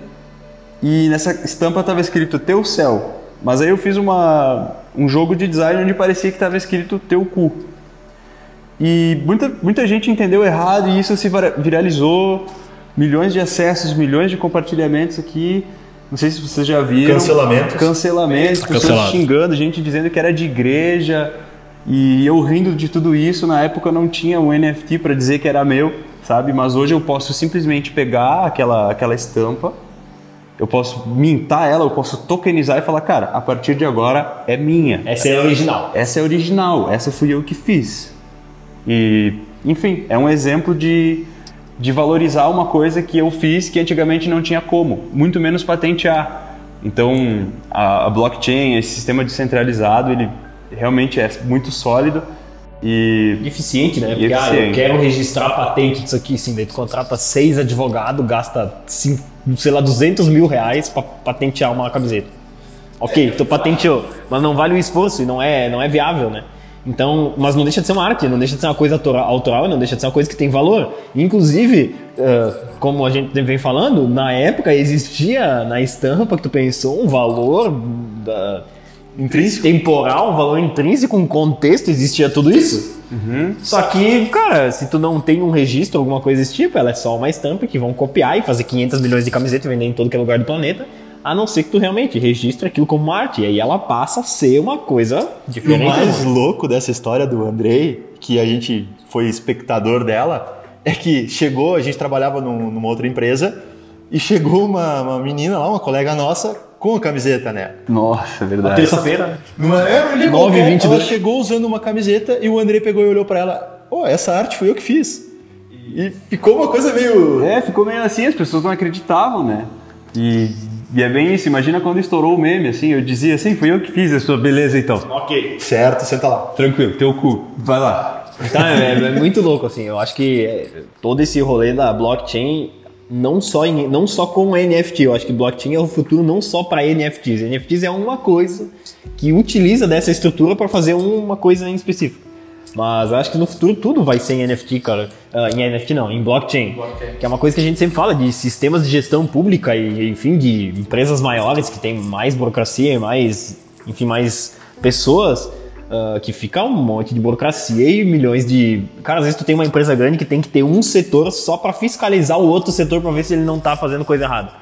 e nessa estampa estava escrito Teu Céu. Mas aí eu fiz uma, um jogo de design onde parecia que estava escrito Teu Cu. E muita, muita gente entendeu errado e isso se vira- viralizou. Milhões de acessos, milhões de compartilhamentos aqui. Não sei se vocês já viram. Cancelamentos. Cancelamentos, pessoas Cancelado. xingando, gente dizendo que era de igreja. E eu rindo de tudo isso, na época eu não tinha um NFT para dizer que era meu, sabe? Mas hoje eu posso simplesmente pegar aquela, aquela estampa, eu posso mintar ela, eu posso tokenizar e falar, cara, a partir de agora é minha. Essa é original. Essa é original, essa fui eu que fiz. E, enfim, é um exemplo de, de valorizar uma coisa que eu fiz que antigamente não tinha como, muito menos patentear. Então, a, a blockchain, esse sistema descentralizado, ele realmente é muito sólido e Eficiente, né? Porque ah, eu eficiente. quero registrar a patente disso aqui, sim. Daí tu contrata seis advogados, gasta, cinco, sei lá, 200 mil reais pra patentear uma camiseta. Ok, tu patenteou, mas não vale o esforço e não é, não é viável, né? Então, mas não deixa de ser uma arte, não deixa de ser uma coisa autora- autoral, não deixa de ser uma coisa que tem valor. Inclusive, eh, como a gente vem falando, na época existia na estampa que tu pensou um valor da, Intrínseco. temporal, um valor intrínseco, um contexto, existia tudo isso. Só que, cara, se tu não tem um registro, alguma coisa desse tipo, ela é só uma estampa que vão copiar e fazer 500 milhões de camisetas e vender em todo que é lugar do planeta, a não ser que tu realmente registre aquilo como uma arte. E aí ela passa a ser uma coisa E o diferente. mais louco dessa história do Andrei, que a gente foi espectador dela, é que chegou, a gente trabalhava num- numa outra empresa, e chegou uma, uma menina lá, uma colega nossa, com a camiseta, né? Nossa, é verdade. Terça-feira? Numa, é, ele 9 qualquer, 22. ela chegou usando uma camiseta e o Andrei pegou e olhou pra ela, oh, essa arte foi eu que fiz. E ficou uma coisa meio... É, ficou meio assim, as pessoas não acreditavam, né? E, e é bem isso, imagina quando estourou o meme, assim, eu dizia assim, fui eu que fiz a sua beleza então. Ok. Certo, senta lá. Tranquilo, teu cu, vai lá. Então, é, é muito louco, assim. Eu acho que é, todo esse rolê da blockchain, não só, em- não só com NFT, eu acho que blockchain é o futuro não só para NFTs. NFTs é uma coisa que utiliza dessa estrutura para fazer uma coisa em específico. Mas eu acho que no futuro tudo vai ser em NFT, cara. Ah, em NFT não, em blockchain. Que é uma coisa que a gente sempre fala de sistemas de gestão pública e, enfim, de empresas maiores que têm mais burocracia e mais, enfim, mais pessoas. Ah, que fica um monte de burocracia e milhões de. Cara, às vezes tu tem uma empresa grande que tem que ter um setor só para fiscalizar o outro setor para ver se ele não tá fazendo coisa errada.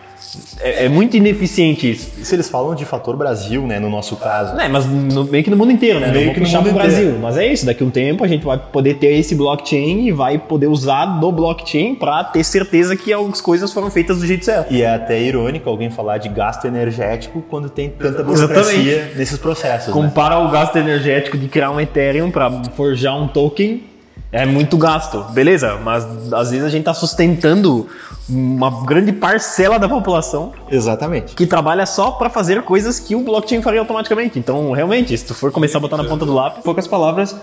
É, é muito ineficiente isso. Isso eles falam de fator Brasil, né, no nosso caso. É, mas no- meio que no mundo inteiro, né? Meio Não vou que no mundo Brasil. Mas é isso, daqui a um tempo a gente vai poder ter esse blockchain e vai poder usar do blockchain para ter certeza que as coisas foram feitas do jeito certo. E é até irônico alguém falar de gasto energético quando tem tanta burocracia nesses processos. né? Compara o gasto energético de criar um Ethereum para forjar um token É muito gasto, beleza, mas às vezes a gente está sustentando uma grande parcela da população Exatamente. que trabalha só para fazer coisas que o blockchain faria automaticamente. Então, realmente, se tu for começar a botar na ponta do lápis, Em poucas palavras,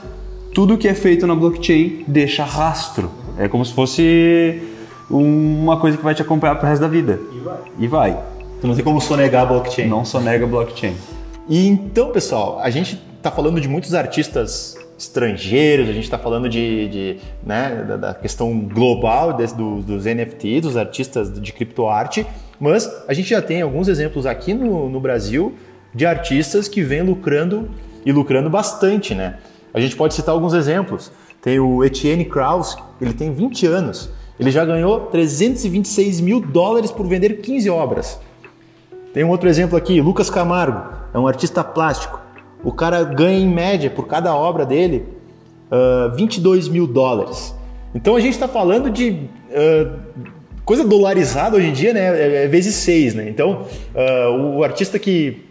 tudo que é feito na blockchain deixa rastro. É como se fosse uma coisa que vai te acompanhar pro resto da vida. E vai. E vai. Tu não tem como sonegar a blockchain. Não só nega blockchain. E então, pessoal, a gente está falando de muitos artistas estrangeiros, a gente está falando de, de, né, da, da questão global do, dos NFTs, dos artistas de criptoarte, mas a gente já tem alguns exemplos aqui no, no Brasil de artistas que vêm lucrando e lucrando bastante, né? A gente pode citar alguns exemplos. Tem o Etienne Kraus, ele tem 20 anos, ele já ganhou 326 mil dólares por vender 15 obras. Tem um outro exemplo aqui, Lucas Camargo, é um artista plástico. O cara ganha em média por cada obra dele uh, 22 mil dólares. Então a gente está falando de uh, coisa dolarizada hoje em dia, né? É, é vezes seis, né? Então uh, o artista que,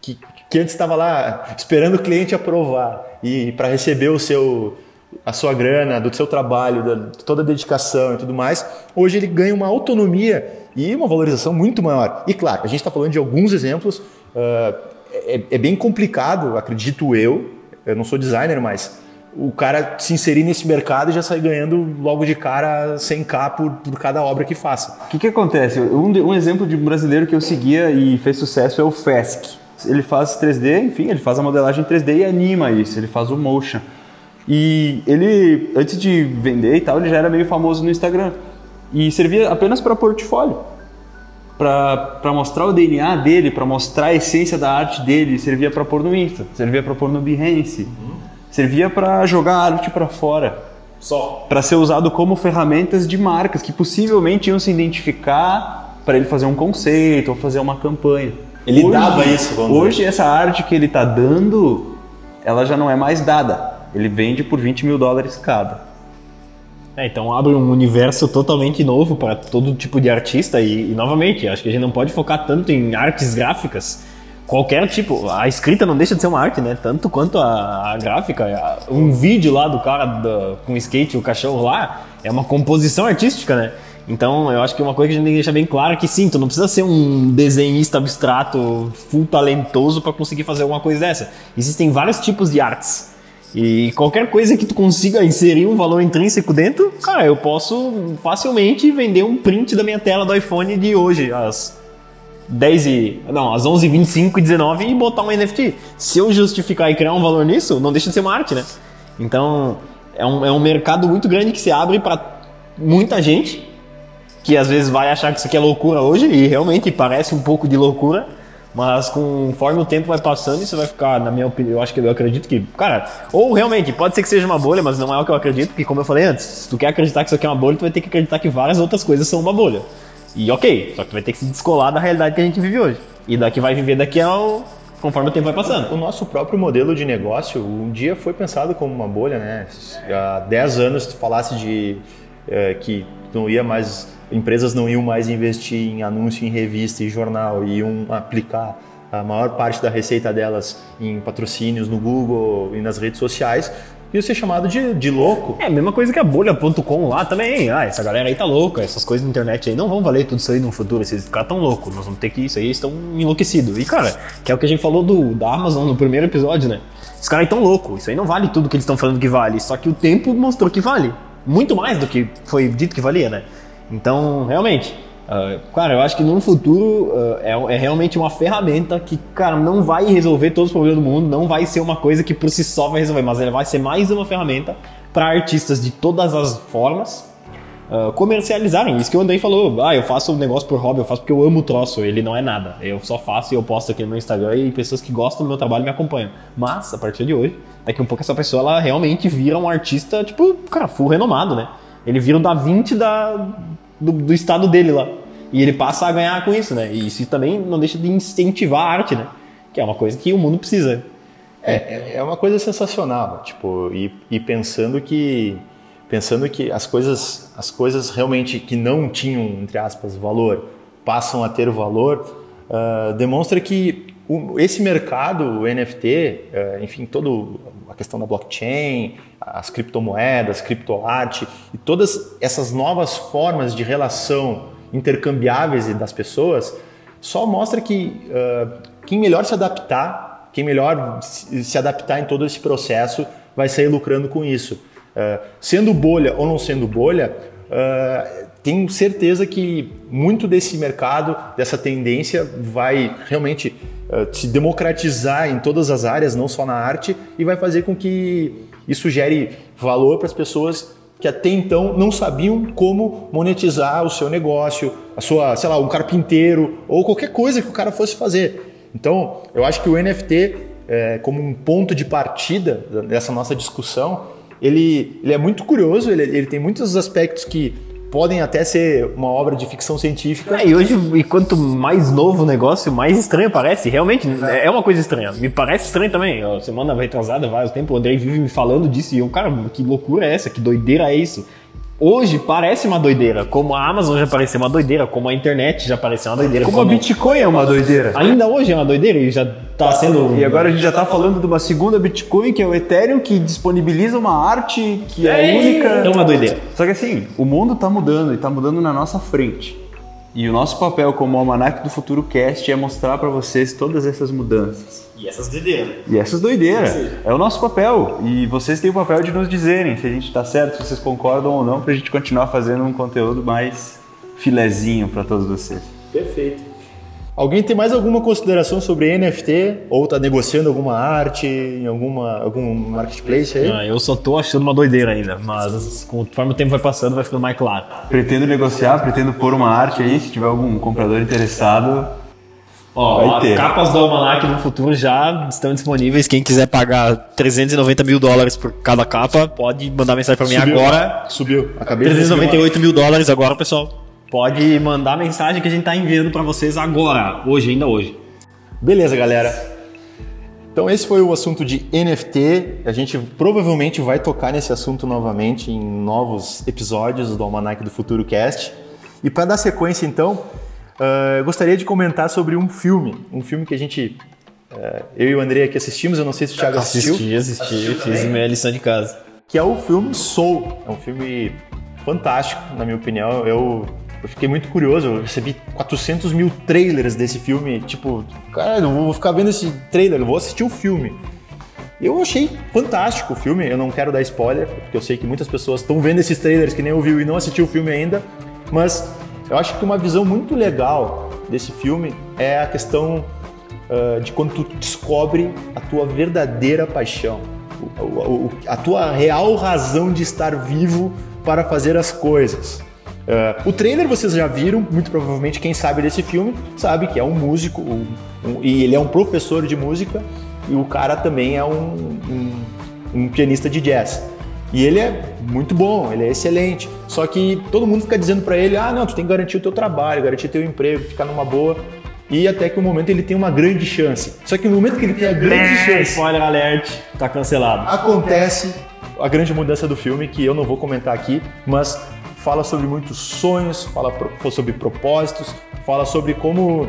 que, que antes estava lá esperando o cliente aprovar e para receber o seu a sua grana, do seu trabalho, da, toda a dedicação e tudo mais, hoje ele ganha uma autonomia e uma valorização muito maior. E claro, a gente está falando de alguns exemplos, uh, é, é, bem complicado, acredito eu, eu não sou designer, mas o cara se inserir nesse mercado e já sair ganhando logo de cara 100k por, por cada obra que faça. O que, que acontece? Um, um exemplo de brasileiro que eu seguia e fez sucesso é o Fesc. Ele faz 3D, enfim, ele faz a modelagem 3D e anima isso, ele faz o motion. E ele, antes de vender e tal, ele já era meio famoso no Instagram. E servia apenas para portfólio. Para mostrar o DNA dele, para mostrar a essência da arte dele. Servia para pôr no Insta, servia para pôr no Behance. Servia para jogar a arte para fora. Só. Para ser usado como ferramentas de marcas que possivelmente iam se identificar para ele fazer um conceito ou fazer uma campanha. Ele hoje, dava isso, vamos Hoje, dizer. essa arte que ele está dando, ela já não é mais dada ele vende por 20 mil dólares cada. É, então abre um universo totalmente novo para todo tipo de artista e, e, novamente, acho que a gente não pode focar tanto em artes gráficas. Qualquer tipo, a escrita não deixa de ser uma arte, né? Tanto quanto a, a gráfica. Um vídeo lá do cara do, com skate, o cachorro lá, é uma composição artística, né? Então, eu acho que uma coisa que a gente tem que deixar bem claro é que sim, tu não precisa ser um desenhista abstrato, full talentoso para conseguir fazer alguma coisa dessa. Existem vários tipos de artes. E qualquer coisa que tu consiga inserir um valor intrínseco dentro, cara, eu posso facilmente vender um print da minha tela do iPhone de hoje, às 10 e. Não, às 11 25 e 19 e botar um NFT. Se eu justificar e criar um valor nisso, não deixa de ser uma arte, né? Então, é um, é um mercado muito grande que se abre para muita gente, que às vezes vai achar que isso aqui é loucura hoje, e realmente parece um pouco de loucura mas conforme o tempo vai passando, isso vai ficar, na minha opinião, eu acho que eu acredito que, cara, ou realmente, pode ser que seja uma bolha, mas não é o que eu acredito, porque como eu falei antes, se tu quer acreditar que isso aqui é uma bolha, tu vai ter que acreditar que várias outras coisas são uma bolha. E ok, só que tu vai ter que se descolar da realidade que a gente vive hoje. E daqui vai viver daqui ao conforme o tempo vai passando. O nosso próprio modelo de negócio, um dia foi pensado como uma bolha, né? Há 10 anos tu falasse de é, que não ia mais empresas não iam mais investir em anúncio em revista e jornal iam aplicar a maior parte da receita delas em patrocínios no Google e nas redes sociais, ia ser chamado de, de louco. É a mesma coisa que a bolha.com lá também. Ah, essa galera aí tá louca, essas coisas na internet aí não vão valer tudo isso aí no futuro, esses caras tão loucos, nós vamos ter que isso aí, estão enlouquecidos. E cara, que é o que a gente falou do, da Amazon no primeiro episódio, né? Esses caras aí tão loucos, isso aí não vale tudo que eles estão falando que vale, só que o tempo mostrou que vale. Muito mais do que foi dito que valia, né? Então, realmente, uh, cara, eu acho que no futuro uh, é, é, realmente uma ferramenta que, cara, não vai resolver todos os problemas do mundo, não vai ser uma coisa que por si só vai resolver, mas ela vai ser mais uma ferramenta para artistas de todas as formas uh, comercializarem. Isso que o Andrei falou, ah, eu faço um negócio por hobby, eu faço porque eu amo o troço, ele não é nada. Eu só faço e eu posto aqui no meu Instagram e pessoas que gostam do meu trabalho me acompanham. Mas, a partir de hoje, daqui um pouco essa pessoa ela realmente vira um artista, tipo, cara, full renomado, né? Ele vira o Da Vinci da, do, do, estado dele lá. E ele passa a ganhar com isso, né? E isso também não deixa de incentivar a arte, né? Que é uma coisa que o mundo precisa. É, é uma coisa sensacional, tipo, e, e pensando que pensando que as coisas as coisas realmente que não tinham entre aspas valor passam a ter valor, uh, demonstra que o- esse mercado, o NFT, eh, enfim, toda a questão da blockchain, as criptomoedas, criptoarte e todas essas novas formas de relação intercambiáveis das pessoas, só mostra que eh, quem melhor se adaptar, quem melhor se adaptar em todo esse processo, vai sair lucrando com isso. Eh, sendo bolha ou não sendo bolha, eh, tenho certeza que muito desse mercado, dessa tendência, vai realmente se democratizar em todas as áreas, não só na arte, e vai fazer com que isso gere valor para as pessoas que até então não sabiam como monetizar o seu negócio, a sua, sei lá, um carpinteiro ou qualquer coisa que o cara fosse fazer. Então, eu acho que o NFT, eh, como um ponto de partida dessa nossa discussão, ele, ele é muito curioso, ele, ele tem muitos aspectos que podem até ser uma obra de ficção científica. É, e hoje, e quanto mais novo o negócio, mais estranho parece. Realmente, é uma coisa estranha. Me parece estranho também. Semana retrasada, vários tempos, o Andrei vive me falando disso. E eu, cara, que loucura é essa? Que doideira é isso? Hoje parece uma doideira. Como a Amazon já pareceu uma doideira, como a internet já pareceu uma doideira. Como a Bitcoin é uma doideira. Ainda hoje é uma doideira e já tá sendo. E agora a gente já tá falando de uma segunda Bitcoin, que é o Ethereum, que disponibiliza uma arte que é, única. É uma doideira. Só que assim, o mundo tá mudando e tá mudando na nossa frente. E o nosso papel como Almanac do Futuro Cast é mostrar para vocês todas essas mudanças. E essas doideiras. E essas doideiras. É o nosso papel. E vocês têm o papel de nos dizerem se a gente tá certo, se vocês concordam ou não, pra gente continuar fazendo um conteúdo mais filezinho para todos vocês. Perfeito. Alguém tem mais alguma consideração sobre NFT? Ou tá negociando alguma arte em alguma, algum marketplace aí? Ah, eu só tô achando uma doideira ainda, mas conforme o tempo vai passando, vai ficando mais claro. Pretendo negociar, pretendo pôr uma arte aí, se tiver algum comprador interessado. Ó, Vai ter. capas do Almanac no futuro já estão disponíveis. Quem quiser pagar 390 mil dólares por cada capa, pode mandar mensagem pra mim Subiu. agora. Subiu. Acabei de receber 398 mil dólares agora, pessoal. Pode mandar mensagem que a gente tá enviando pra vocês agora, hoje, ainda hoje. Beleza, galera. Então esse foi o assunto de NFT. A gente provavelmente vai tocar nesse assunto novamente em novos episódios do Almanac do Futuro Cast. E para dar sequência, então, ah, eu gostaria de comentar sobre um filme. Um filme que a gente, ah, eu e o André aqui assistimos. Eu não sei se o Thiago assistiu. Assisti, assisti, fiz minha lição de casa. que é o filme Soul. É um filme fantástico, na minha opinião. Eu, eu fiquei muito curioso, eu recebi 400 mil trailers desse filme. Tipo, cara, eu vou ficar vendo esse trailer, eu vou assistir o filme. Eu achei fantástico o filme, eu não quero dar spoiler, porque eu sei que muitas pessoas estão vendo esses trailers que nem eu viu e não assistiu o filme ainda, mas eu acho que uma visão muito legal desse filme é a questão ah, de quando tu descobre a tua verdadeira paixão, a tua real razão de estar vivo para fazer as coisas. Ah, o trailer vocês já viram, muito provavelmente quem sabe desse filme sabe que é um músico um- um- e ele é um professor de música e o cara também é um, um- pianista de jazz. E ele é muito bom, ele é excelente. Só que todo mundo fica dizendo pra ele: ah, não, tu tem que garantir o teu trabalho, garantir teu emprego, ficar numa boa. E até que o momento ele tem uma grande chance. Só que no momento que ele tem a grande chance, Spoiler alert, tá cancelado. acontece a grande mudança do filme, que eu não vou comentar aqui, mas fala sobre muitos sonhos, fala sobre propósitos, fala sobre como,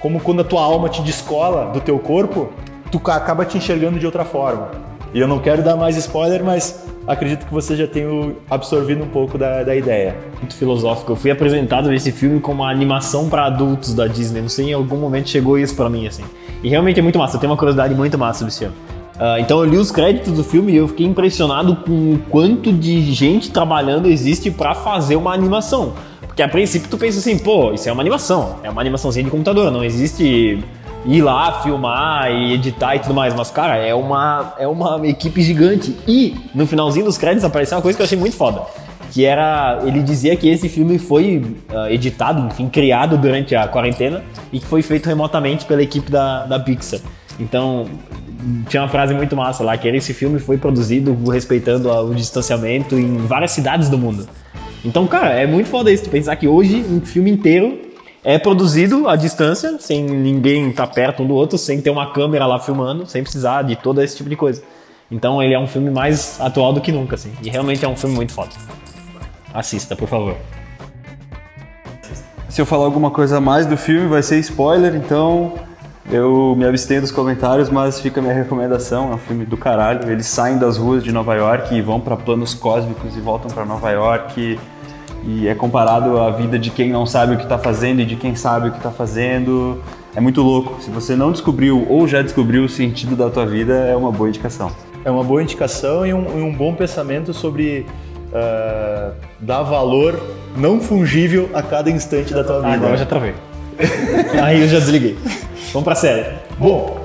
como quando a tua alma te descola do teu corpo, tu ca- acaba te enxergando de outra forma. E eu não quero dar mais spoiler, mas acredito que você já tenha absorvido um pouco da, da ideia. Muito filosófico. Eu fui apresentado nesse filme como uma animação pra adultos da Disney. Não sei, em algum momento chegou isso pra mim, assim. E realmente é muito massa. Eu tenho uma curiosidade muito massa filme. Ah, então eu li os créditos do filme e eu fiquei impressionado com o quanto de gente trabalhando existe pra fazer uma animação. Porque a princípio tu pensa assim, pô, isso é uma animação. É uma animaçãozinha de computador. Não existe ir lá, filmar e editar e tudo mais. Mas, cara, é uma, é uma equipe gigante. E no finalzinho dos créditos apareceu uma coisa que eu achei muito foda. Que era. Ele dizia que esse filme foi ah, editado, enfim, criado durante a quarentena e que foi feito remotamente pela equipe da, da Pixar. Então, tinha uma frase muito massa lá, que esse filme foi produzido respeitando o distanciamento em várias cidades do mundo. Então, cara, é muito foda isso, tu pensar que hoje um filme inteiro é produzido à distância, sem ninguém estar perto um do outro, sem ter uma câmera lá filmando, sem precisar de todo esse tipo de coisa. Então ele é um filme mais atual do que nunca, assim. E realmente é um filme muito foda. Assista, por favor. Se eu falar alguma coisa a mais do filme, vai ser spoiler, então Eu me abstenho dos comentários, mas fica a minha recomendação. É um filme do caralho. Eles saem das ruas de Nova York e vão para planos cósmicos e voltam para Nova York. E é comparado à vida de quem não sabe o que está fazendo e de quem sabe o que está fazendo. É muito louco. Se você não descobriu ou já descobriu o sentido da tua vida, é uma boa indicação. É uma boa indicação e um, e um bom pensamento sobre uh, dar valor não fungível a cada instante da tua vida. Ah, agora eu já travei. Aí eu já desliguei. Vamos pra série. Bom,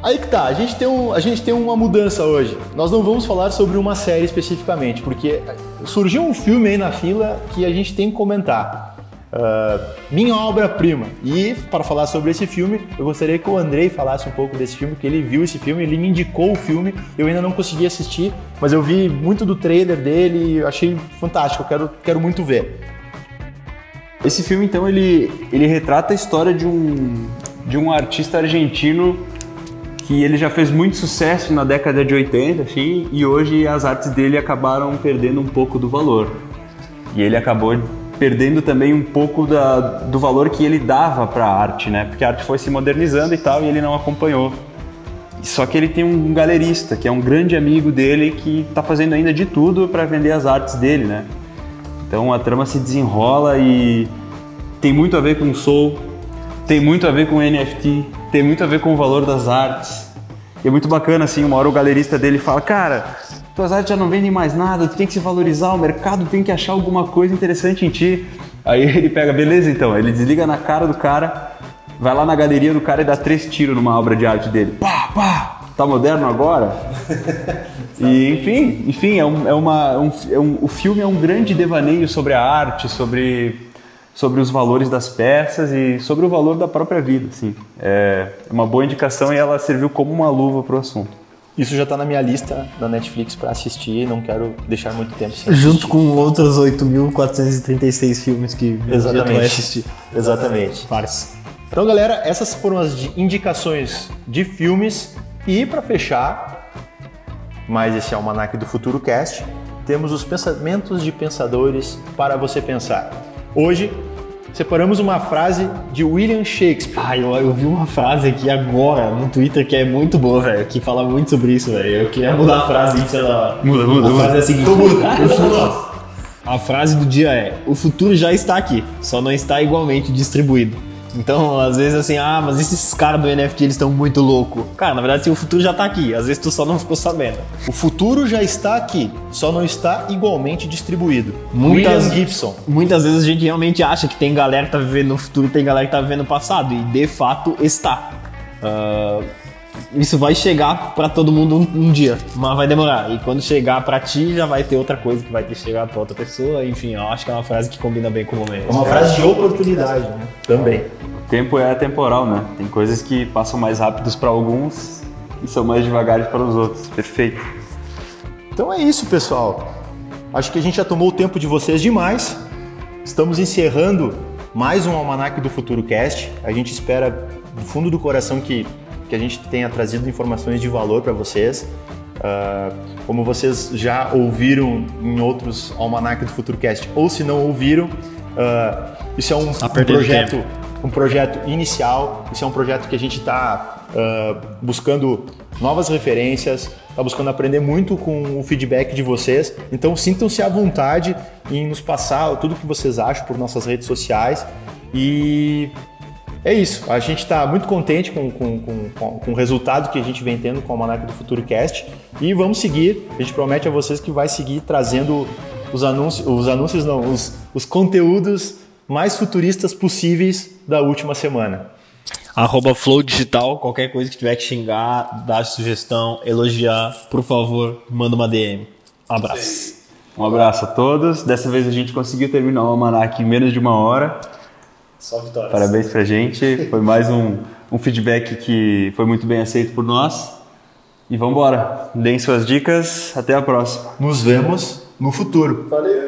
aí que tá, a gente, tem um, a gente tem uma mudança hoje. Nós não vamos falar sobre uma série especificamente, porque surgiu um filme aí na fila que a gente tem que comentar. Uh, minha obra-prima. E para falar sobre esse filme, eu gostaria que o Andrei falasse um pouco desse filme, porque ele viu esse filme, ele me indicou o filme, eu ainda não consegui assistir, mas eu vi muito do trailer dele e achei fantástico, eu quero, quero muito ver. Esse filme, então, ele, ele retrata a história de um, de um artista argentino que ele já fez muito sucesso na década de 80, assim, e hoje as artes dele acabaram perdendo um pouco do valor. E ele acabou perdendo também um pouco da, do valor que ele dava para a arte, né? Porque a arte foi se modernizando e tal, e ele não acompanhou. Só que ele tem um galerista, que é um grande amigo dele, que está fazendo ainda de tudo para vender as artes dele, né? Então a trama se desenrola e tem muito a ver com soul, tem muito a ver com NFT, tem muito a ver com o valor das artes. E é muito bacana, assim, uma hora o galerista dele fala, cara, tuas artes já não vendem mais nada, tu tem que se valorizar, o mercado tem que achar alguma coisa interessante em ti. Aí ele pega, beleza então, ele desliga na cara do cara, vai lá na galeria do cara e dá três tiros numa obra de arte dele. Pá, pá, tá moderno agora? e enfim, enfim, é, um, é uma, um, é um, o filme é um grande devaneio sobre a arte, sobre sobre os valores das peças e sobre o valor da própria vida. Assim. É uma boa indicação e ela serviu como uma luva para o assunto. Isso já está na minha lista da Netflix para assistir, não quero deixar muito tempo sem Junto assistir. com outros 8.436 filmes que Exatamente. já vai assistir. Exatamente. Então, galera, essas foram as indicações de filmes. E para fechar, mais esse Almanac do Futuro Cast, temos os pensamentos de pensadores para você pensar. Hoje, separamos uma frase de William Shakespeare. Ah, eu, eu vi uma frase aqui agora no Twitter que é muito boa, velho, que fala muito sobre isso, velho. Eu queria mudar a frase, sei lá. Muda, muda, muda. A frase é a seguinte. muda. A frase do dia é: O futuro já está aqui, só não está igualmente distribuído. Então, às vezes assim, ah, mas esses caras do NFT eles estão muito loucos. Cara, na verdade, assim, o futuro já está aqui. Às vezes tu só não ficou sabendo. O futuro já está aqui, só não está igualmente distribuído. Muitas, William Gibson. Muitas vezes a gente realmente acha que tem galera que tá vivendo no futuro, tem galera que tá vivendo no passado. E de fato está. Uh, isso vai chegar para todo mundo um, um, dia, mas vai demorar. E quando chegar para ti, já vai ter outra coisa que vai ter chegado para outra pessoa. Enfim, eu acho que é uma frase que combina bem com o momento. É uma frase de oportunidade, né? Também. O tempo é atemporal, né? Tem coisas que passam mais rápidos para alguns e são mais devagares para os outros. Perfeito. Então é isso, pessoal. Acho que a gente já tomou o tempo de vocês demais. Estamos encerrando mais um Almanac do Futuro Cast. A gente espera do fundo do coração que que a gente tenha trazido informações de valor para vocês. Uh, como vocês já ouviram em outros Almanac do Futurocast, ou se não ouviram, uh, isso é um, um projeto, um projeto inicial. Isso é um projeto que a gente está uh, ah, buscando novas referências, está buscando aprender muito com o feedback de vocês. Então sintam-se à vontade em nos passar tudo o que vocês acham por nossas redes sociais e é isso. A gente está muito contente com, com, com, com, o resultado que a gente vem tendo com o Almanac do Futuro Cast e vamos seguir. A gente promete a vocês que vai seguir trazendo os anúncios, os anúncios não, os, os conteúdos mais futuristas possíveis da última semana. Arroba Flow Digital, qualquer coisa que tiver que xingar, dar sugestão, elogiar, por favor, manda uma DM. Um abraço. Um abraço a todos. Dessa vez a gente conseguiu terminar o Almanac em menos de uma hora. Só vitórias. Parabéns pra gente. Foi mais um, um feedback que foi muito bem aceito por nós. E vamos embora. Deem suas dicas. Até a próxima. Nos vemos no futuro. Valeu!